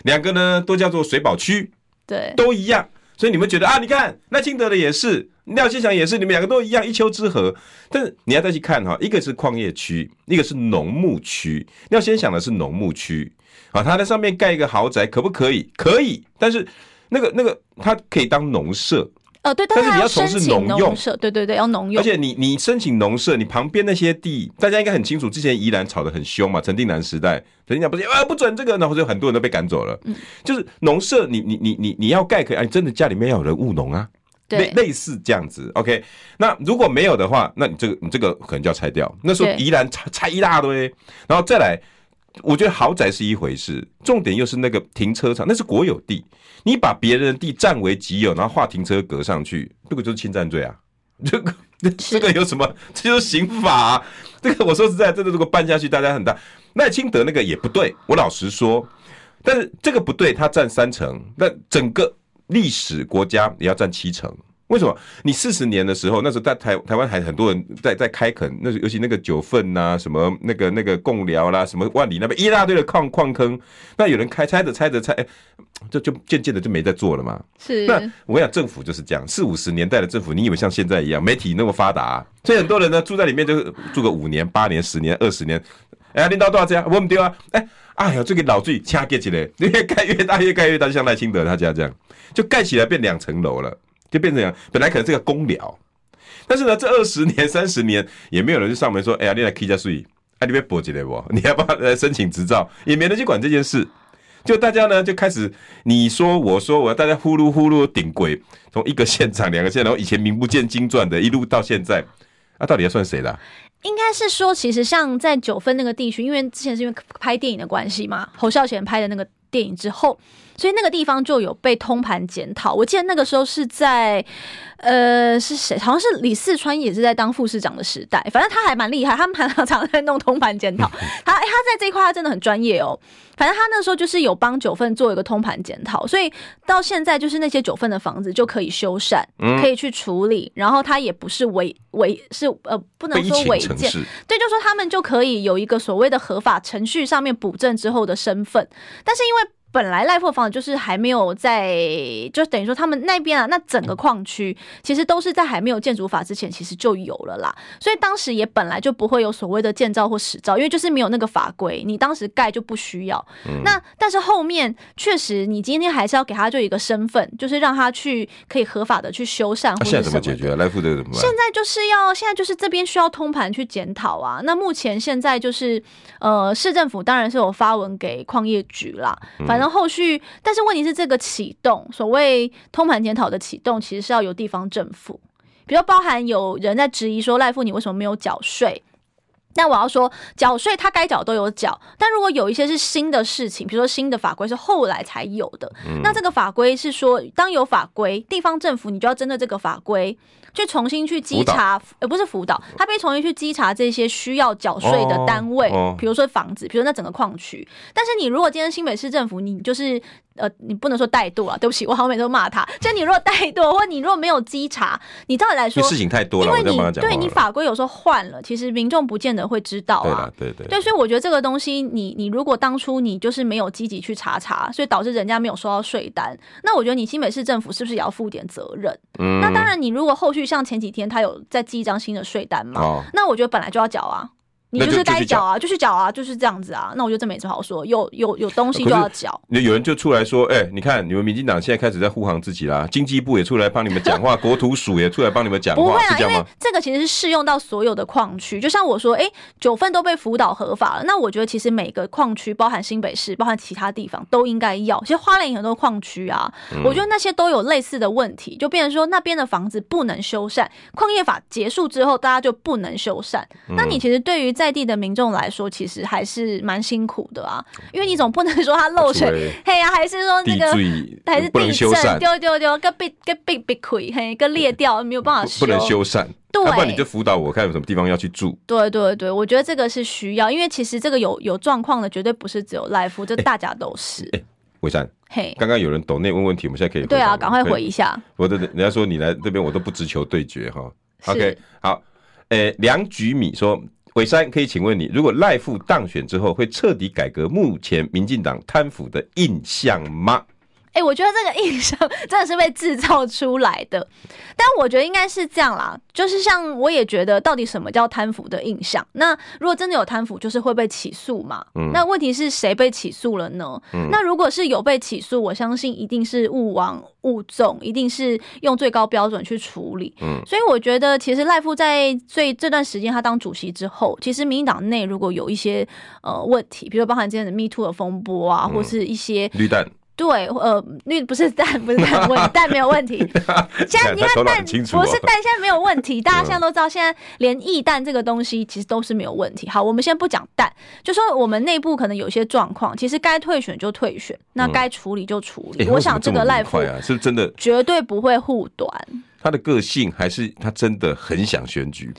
两个呢都叫做水保区，对，都一样。所以你们觉得啊？你看赖清德的也是，廖先祥也是，你们两个都一样，一丘之貉。但是你要再去看哈，一个是矿业区，一个是农牧区。廖先祥的是农牧区啊，他在上面盖一个豪宅可不可以？可以，但是那个那个他可以当农舍。呃，对，但是你要从事农用，对对对，要农用。而且你你申请农舍，你旁边那些地，大家应该很清楚。之前宜兰吵得很凶嘛，陈定南时代，陈定南不是啊不准这个，然后就很多人都被赶走了。嗯，就是农舍，你你你你你要盖可以啊，你真的家里面要有人务农啊，类类似这样子。OK，那如果没有的话，那你这个你这个可能就要拆掉。那时候宜兰拆拆一大堆，然后再来。我觉得豪宅是一回事，重点又是那个停车场，那是国有地，你把别人的地占为己有，然后画停车格上去，这个就是侵占罪啊！这个这个有什么？这就是刑法啊！这个我说实在，这个如果办下去，大家很大。赖清德那个也不对，我老实说，但是这个不对，他占三成，那整个历史国家也要占七成。为什么？你四十年的时候，那时候在台台湾还很多人在在开垦，那尤其那个九份呐，什么那个那个贡寮啦，什么万里那边一大堆的矿矿坑，那有人开拆着拆着拆，就就渐渐的就没在做了嘛。是。那我跟你讲，政府就是这样，四五十年代的政府，你以为像现在一样，媒体那么发达，所以很多人呢住在里面就住个五年、八年、十年、二十年。哎呀，领导多少钱？我们丢啊！哎，哎呀，这个老最掐盖起来，越盖越大，越盖越大，就像赖清德他家这样，就盖起来变两层楼了。就变成，本来可能是个公聊，但是呢，这二十年、三十年也没有人去上门说：“哎呀，你来 K 加税，哎，你别拨进来不？你要不要来申请执照？”也没人去管这件事。就大家呢就开始你说我说我，大家呼噜呼噜顶鬼，从一个现场、两个县，然后以前名不见经传的，一路到现在，啊，到底要算谁的？应该是说，其实像在九份那个地区，因为之前是因为拍电影的关系嘛，侯孝贤拍的那个电影之后。所以那个地方就有被通盘检讨。我记得那个时候是在，呃，是谁？好像是李四川也是在当副市长的时代。反正他还蛮厉害，他们常常在弄通盘检讨。他他在这一块他真的很专业哦。反正他那时候就是有帮九份做一个通盘检讨，所以到现在就是那些九份的房子就可以修缮，可以去处理。然后他也不是违违是呃不能说违建，对，就说他们就可以有一个所谓的合法程序上面补正之后的身份。但是因为本来赖富房子就是还没有在，就等于说他们那边啊，那整个矿区其实都是在还没有建筑法之前，其实就有了啦。所以当时也本来就不会有所谓的建造或使造，因为就是没有那个法规，你当时盖就不需要。嗯、那但是后面确实，你今天还是要给他就一个身份，就是让他去可以合法的去修缮。或者现在怎么解决？赖富这个怎么办？现在就是要现在就是这边需要通盘去检讨啊。那目前现在就是呃，市政府当然是有发文给矿业局啦，反。然后后续，但是问题是这个启动，所谓通盘检讨的启动，其实是要由地方政府，比如包含有人在质疑说赖富你为什么没有缴税？那我要说，缴税他该缴都有缴，但如果有一些是新的事情，比如说新的法规是后来才有的，那这个法规是说，当有法规，地方政府你就要针对这个法规。去重新去稽查，而不是辅导，他必须重新去稽查这些需要缴税的单位，比如说房子，比如说那整个矿区。但是你如果今天新北市政府，你就是。呃，你不能说怠惰啊，对不起，我好像每次都骂他。就你如果怠惰，或你如果没有稽查，你照理来说，事情太多了，因为你对你法规有时候换了，其实民众不见得会知道啊。对对对，对，所以我觉得这个东西，你你如果当初你就是没有积极去查查，所以导致人家没有收到税单，那我觉得你新北市政府是不是也要负点责任？嗯，那当然，你如果后续像前几天他有再寄一张新的税单嘛，哦，那我觉得本来就要缴啊。你就是该缴啊，就去缴啊，就是这样子啊。那我觉得这没什么好说，有有有东西就要缴。那有人就出来说，哎、欸，你看你们民进党现在开始在护航自己啦，经济部也出来帮你们讲话，国土署也出来帮你们讲话，不会啊？因为这个其实是适用到所有的矿区。就像我说，哎、欸，九份都被辅导合法了，那我觉得其实每个矿区，包含新北市，包含其他地方都应该要。其实花莲有很多矿区啊，我觉得那些都有类似的问题，就变成说那边的房子不能修缮，矿业法结束之后，大家就不能修缮。那你其实对于在地的民众来，来说，其实还是蛮辛苦的啊，因为你总不能说它漏水，嘿呀、啊，还是说那个还是地震丢丢丢，个被个壁壁溃，嘿，个裂掉，没有办法修，不能修缮。对，要不然你就辅导我看有什么地方要去住。对对对，我觉得这个是需要，因为其实这个有有状况的，绝对不是只有赖富，这大家都是。哎、欸，伟、欸、珊，嘿，刚刚有人抖内问问题，我们现在可以对啊，赶快回一下。我的人家说你来这边，我都不直球对决哈。OK，好，诶、欸，梁菊米说。伟山，可以请问你，如果赖富当选之后，会彻底改革目前民进党贪腐的印象吗？哎、欸，我觉得这个印象 真的是被制造出来的，但我觉得应该是这样啦，就是像我也觉得，到底什么叫贪腐的印象？那如果真的有贪腐，就是会被起诉嘛？嗯，那问题是谁被起诉了呢？嗯，那如果是有被起诉，我相信一定是勿往勿纵，一定是用最高标准去处理。嗯，所以我觉得，其实赖富在最这段时间他当主席之后，其实民进党内如果有一些呃问题，比如包含今天的 Me Too 的风波啊，嗯、或是一些绿弹。对，呃，那不是蛋，不是蛋蛋没有问题。现在 你看蛋不是蛋，现在没有问题。大家现在都知道，现在连液蛋这个东西其实都是没有问题。好，我们先不讲蛋，就说我们内部可能有些状况，其实该退选就退选，那该处理就处理。我想这个赖富啊，是真的绝对不会护短。他的个性还是他真的很想选举。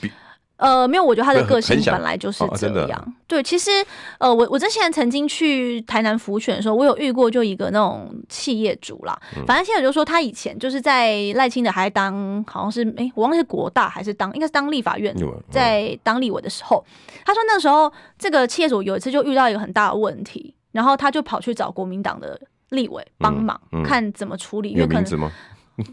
呃，没有，我觉得他的个性本来就是这样。哦、对，其实呃，我我之前曾经去台南辅选的时候，我有遇过就一个那种企业主啦。嗯、反正现在就说他以前就是在赖清德还当好像是哎，我忘记是国大还是当应该是当立法院，在当立委的时候，他说那时候这个企业主有一次就遇到一个很大的问题，然后他就跑去找国民党的立委帮忙、嗯嗯、看怎么处理，因为可能。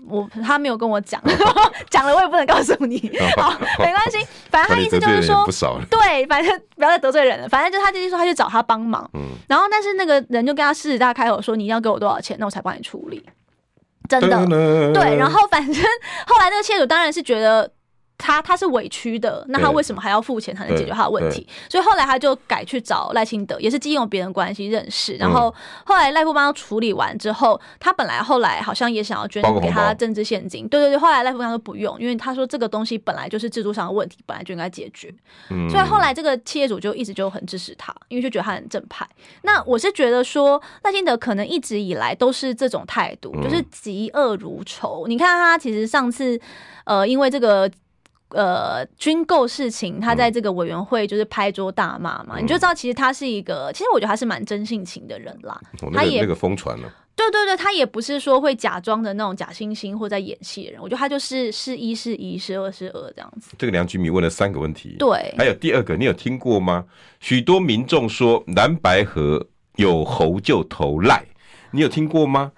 我他没有跟我讲，讲了我也不能告诉你。好，没关系，反正他意思就是说，对，反正不要再得罪人了。反正就他弟弟说，他去找他帮忙。嗯，然后但是那个人就跟他狮子大开口说，你要给我多少钱，那我才帮你处理。真的，对。然后反正后来那个窃主当然是觉得。他他是委屈的，那他为什么还要付钱才能解决他的问题？所以后来他就改去找赖清德，也是借用别人关系认识。然后后来赖富帮他处理完之后，他本来后来好像也想要捐给他政治现金，对对对。后来赖富帮他说不用，因为他说这个东西本来就是制度上的问题，本来就应该解决。所以后来这个企业主就一直就很支持他，因为就觉得他很正派。那我是觉得说赖清德可能一直以来都是这种态度，就是嫉恶如仇。你看他其实上次呃，因为这个。呃，军购事情，他在这个委员会就是拍桌大骂嘛，嗯、你就知道其实他是一个，其实我觉得他是蛮真性情的人啦。哦那個、他也那个疯传了，对对对，他也不是说会假装的那种假惺惺或在演戏的人。我觉得他就是是一是一，是二是二这样子。这个梁菊米问了三个问题，对，还有第二个，你有听过吗？许多民众说蓝白河有猴就投赖，你有听过吗？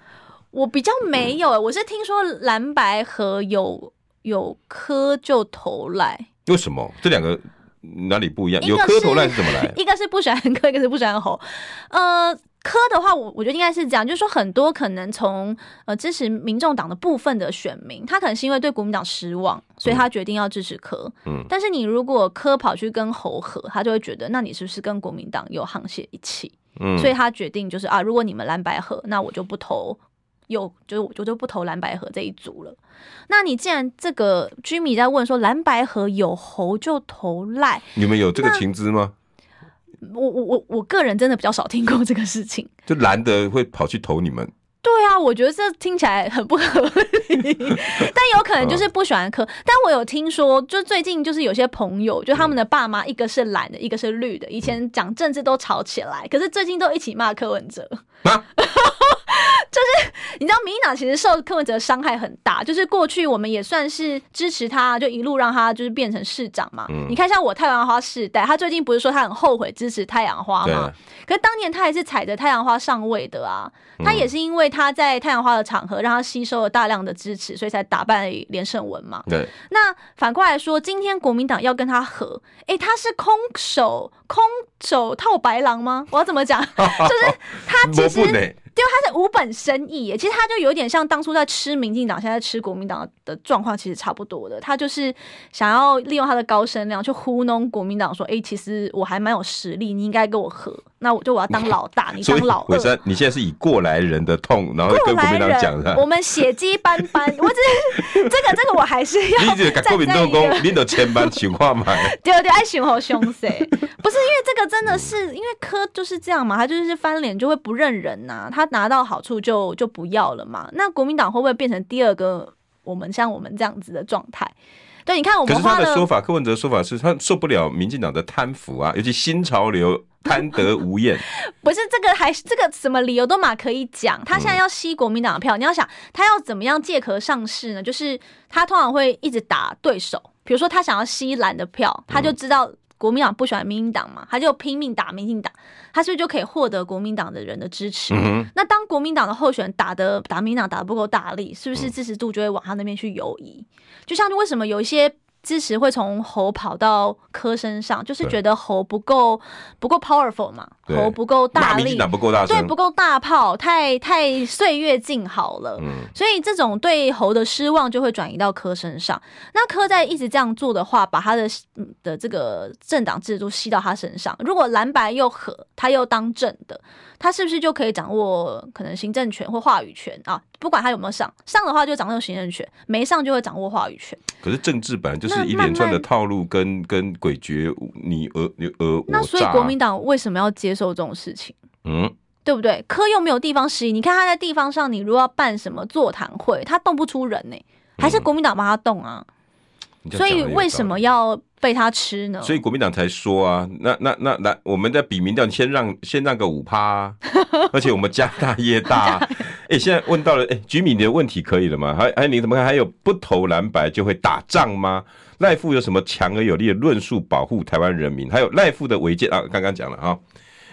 我比较没有、欸，我是听说蓝白河有。有磕就投赖，为什么这两个哪里不一样？有磕投赖是怎么来？一个是不喜欢磕，一个是不喜欢猴。呃，磕的话，我我觉得应该是这样，就是说很多可能从呃支持民众党的部分的选民，他可能是因为对国民党失望，所以他决定要支持磕。嗯，但是你如果磕跑去跟猴合，他就会觉得那你是不是跟国民党有沆瀣一气？嗯，所以他决定就是啊，如果你们蓝白合，那我就不投。有，就是我就不投蓝白合这一组了。那你既然这个居民在问说蓝白合有猴就投赖，你们有这个情资吗？我我我我个人真的比较少听过这个事情。就蓝的会跑去投你们？对啊，我觉得这听起来很不合理，但有可能就是不喜欢柯。但我有听说，就最近就是有些朋友，就他们的爸妈一个是蓝的，一个是绿的，以前讲政治都吵起来，可是最近都一起骂柯文哲。啊 就是你知道，民进党其实受柯文哲伤害很大。就是过去我们也算是支持他，就一路让他就是变成市长嘛。嗯、你看，像我太阳花世代，他最近不是说他很后悔支持太阳花吗？可是当年他还是踩着太阳花上位的啊。他也是因为他在太阳花的场合让他吸收了大量的支持，所以才打败连胜文嘛。对。那反过来说，今天国民党要跟他和，哎、欸，他是空手空手套白狼吗？我要怎么讲？就是他其实。因为他是无本生意耶，其实他就有点像当初在吃民进党，现在吃国民党的状况其实差不多的。他就是想要利用他的高声量去糊弄国民党，说：“哎、其实我还蛮有实力，你应该跟我合。”那我就我要当老大，你当老二。所以你现在是以过来人的痛，然后跟国民党讲的。我们血迹斑斑，我只是这个这个我还是要。你这个国民党工，你都千般情况嘛？对对，爱熊好凶谁？不是因为这个真的是因为科就是这样嘛，他就是翻脸就会不认人呐、啊，他拿到好处就就不要了嘛。那国民党会不会变成第二个我们像我们这样子的状态？对，你看我们。可是他的说法，柯文哲的说法是他受不了民进党的贪腐啊，尤其新潮流。贪得无厌，不是这个，还这个什么理由都嘛可以讲。他现在要吸国民党的票，你要想他要怎么样借壳上市呢？就是他通常会一直打对手，比如说他想要吸蓝的票，他就知道国民党不喜欢民进党嘛，他就拼命打民进党，他是不是就可以获得国民党的人的支持？那当国民党的候选人打的打民进党打得不够大力，是不是支持度就会往他那边去游移？就像为什么有一些。支持会从猴跑到柯身上，就是觉得猴不够不够 powerful 嘛，对猴不够大力，不够大，对，不够大炮，太太岁月静好了，嗯，所以这种对猴的失望就会转移到柯身上。那柯在一直这样做的话，把他的的这个政党制度吸到他身上。如果蓝白又合，他又当政的，他是不是就可以掌握可能行政权或话语权啊？不管他有没有上，上的话就掌握行政权，没上就会掌握话语权。可是政治本来就是一连串的套路跟跟诡谲，你讹你讹我。那所以国民党为什么要接受这种事情？嗯，对不对？科又没有地方势力，你看他在地方上，你如果要办什么座谈会，他动不出人呢、欸，还是国民党帮他动啊？嗯、所以为什么要被他吃呢。所以国民党才说啊，那那那那，我们在比民调，你先让先让个五趴，啊，而且我们家大业大。哎、欸，现在问到了，哎、欸，居民的问题可以了吗？还还你怎么看？还有不投蓝白就会打仗吗？赖富有什么强而有力的论述保护台湾人民？还有赖富的违建啊，刚刚讲了啊，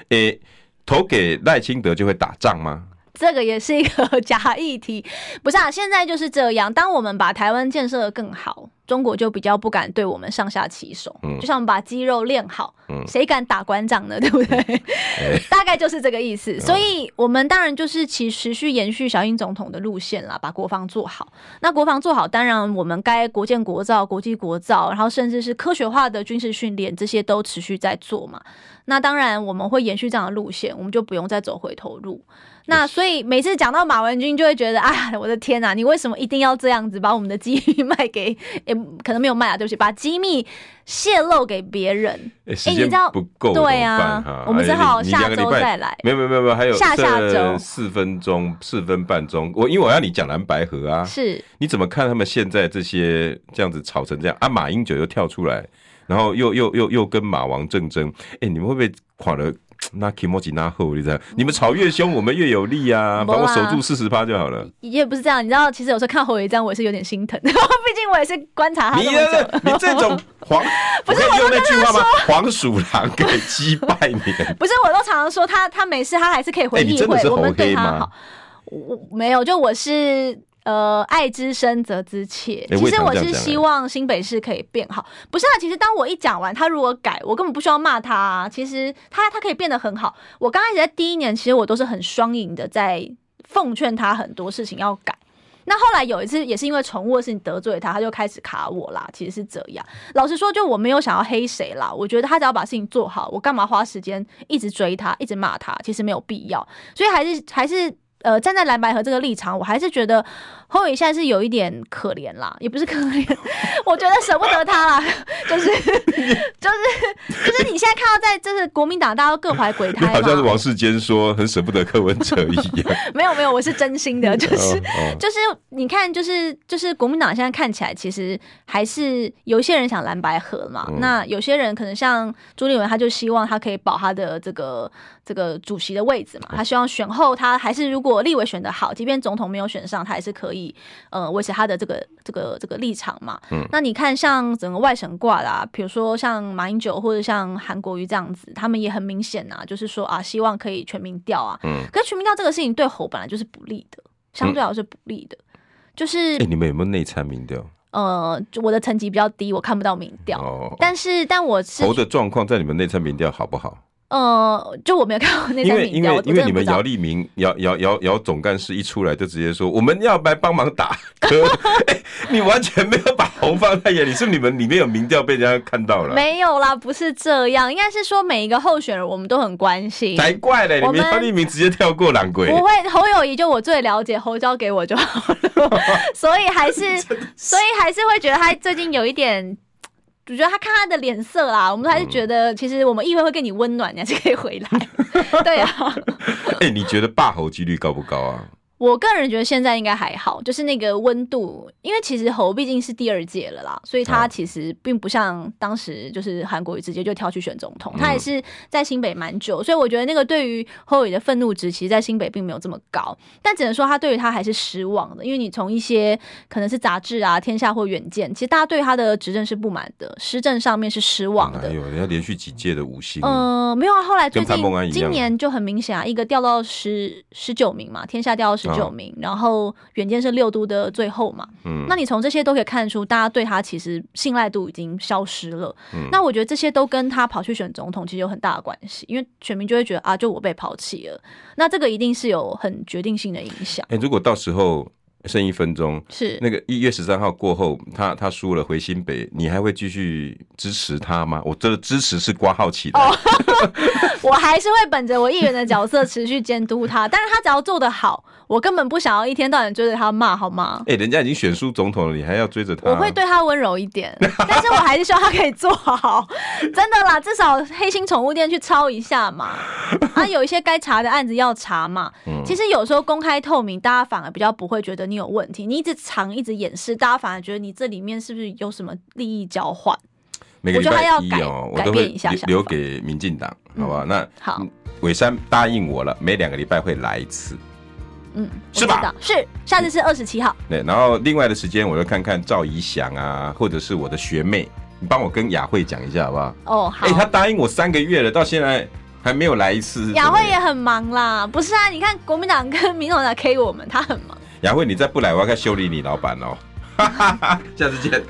哎、欸，投给赖清德就会打仗吗？这个也是一个 假议题，不是啊？现在就是这样，当我们把台湾建设的更好，中国就比较不敢对我们上下其手。嗯，就像我们把肌肉练好，嗯，谁敢打馆长呢？对不对？嗯、大概就是这个意思。所以，我们当然就是其持续延续小英总统的路线啦，把国防做好。那国防做好，当然我们该国建国造、国际国造，然后甚至是科学化的军事训练，这些都持续在做嘛。那当然我们会延续这样的路线，我们就不用再走回头路。那所以每次讲到马文君，就会觉得啊，我的天哪，你为什么一定要这样子把我们的机密卖给？也可能没有卖啊，对不起，把机密泄露给别人。哎、欸，你知道不够，对啊，我们只好下周再来。没有没有没有，还有下下周四分钟四分半钟。我因为我要你讲蓝白河啊，是，你怎么看他们现在这些这样子吵成这样啊？马英九又跳出来，然后又又又又跟马王正争。哎、欸，你们会不会垮了？那 Kimoji 那后，你知道？你们吵越凶，我们越有力啊！帮我守住四十趴就好了。也不是这样，你知道，其实有时候看侯友宜这样，我也是有点心疼。毕竟我也是观察他这么久。你你这种 黄，不是我用那句话吗？黄鼠狼给击败你。不是，我都常常说他，他没事，他还是可以回议会。欸、我们对他好。我没有，就我是。呃，爱之深责之切。其实我是希望新北市可以变好。不是啊，其实当我一讲完，他如果改，我根本不需要骂他啊。其实他他可以变得很好。我刚开始在第一年，其实我都是很双赢的，在奉劝他很多事情要改。那后来有一次，也是因为宠物的事情得罪他，他就开始卡我啦。其实是这样。老实说，就我没有想要黑谁啦。我觉得他只要把事情做好，我干嘛花时间一直追他，一直骂他？其实没有必要。所以还是还是。呃，站在蓝白河这个立场，我还是觉得侯友现在是有一点可怜啦，也不是可怜，我觉得舍不得他啦，就是 就是就是你现在看到在就是国民党大家都各怀鬼胎，好像是王世坚说很舍不得柯文哲一样，没有没有，我是真心的，就是 就是你看，就是就是国民党现在看起来其实还是有一些人想蓝白河嘛，嗯、那有些人可能像朱立文，他就希望他可以保他的这个这个主席的位置嘛，他希望选后他还是如果。立委选的好，即便总统没有选上，他还是可以呃维持他的这个这个这个立场嘛。嗯，那你看像整个外省挂啦，比如说像马英九或者像韩国瑜这样子，他们也很明显呐、啊，就是说啊，希望可以全民调啊。嗯，可是全民调这个事情对侯本来就是不利的，相对来说是不利的。嗯、就是哎、欸，你们有没有内参民调？呃，我的层级比较低，我看不到民调。哦，但是但我是侯的状况在你们内参民调好不好？呃，就我没有看过那张因为因为因为你们姚立明姚姚姚姚总干事一出来就直接说我们要来帮忙打 你完全没有把侯放在眼里，是你们里面有民调被人家看到了？没有啦，不是这样，应该是说每一个候选人我们都很关心。才怪嘞，你们姚立明直接跳过蓝鬼。不会，侯友谊就我最了解，侯交给我就好了，所以还是所以还是会觉得他最近有一点。我觉得他看他的脸色啦，我们还是觉得其实我们议会会给你温暖，你还是可以回来。对啊。哎、欸，你觉得霸侯几率高不高啊？我个人觉得现在应该还好，就是那个温度，因为其实侯毕竟是第二届了啦，所以他其实并不像当时就是韩国瑜直接就跳去选总统，他也是在新北蛮久，所以我觉得那个对于侯友的愤怒值，其实在新北并没有这么高，但只能说他对于他还是失望的，因为你从一些可能是杂志啊、天下或远见，其实大家对他的执政是不满的，施政上面是失望的。有人家连续几届的五星，嗯、呃，没有啊，后来最近今年就很明显啊，一个掉到十十九名嘛，天下掉到十。九名，然后远见是六都的最后嘛，嗯，那你从这些都可以看出，大家对他其实信赖度已经消失了。嗯，那我觉得这些都跟他跑去选总统其实有很大的关系，因为选民就会觉得啊，就我被抛弃了，那这个一定是有很决定性的影响。哎，如果到时候。剩一分钟，是那个一月十三号过后，他他输了回新北，你还会继续支持他吗？我这个支持是挂号起来的，哦、我还是会本着我议员的角色持续监督他，但是他只要做得好，我根本不想要一天到晚追着他骂，好吗？哎、欸，人家已经选输总统了，你还要追着他？我会对他温柔一点，但是我还是希望他可以做好，真的啦，至少黑心宠物店去抄一下嘛，啊，有一些该查的案子要查嘛。嗯、其实有时候公开透明，大家反而比较不会觉得你。有问题，你一直藏，一直掩饰，大家反而觉得你这里面是不是有什么利益交换？每个礼拜一哦，我都会留给民进党，好不好？那好，伟山答应我了，每两个礼拜会来一次，嗯，是吧？是，下次是二十七号。对，然后另外的时间，我就看看赵怡翔啊，或者是我的学妹，你帮我跟雅慧讲一下，好不好？哦，好。哎，他答应我三个月了，到现在还没有来一次。雅慧也很忙啦，不是啊？你看国民党跟民众党 K 我们，他很忙。雅慧，你再不来，我要开修理你老板哦。哈哈哈，下次见。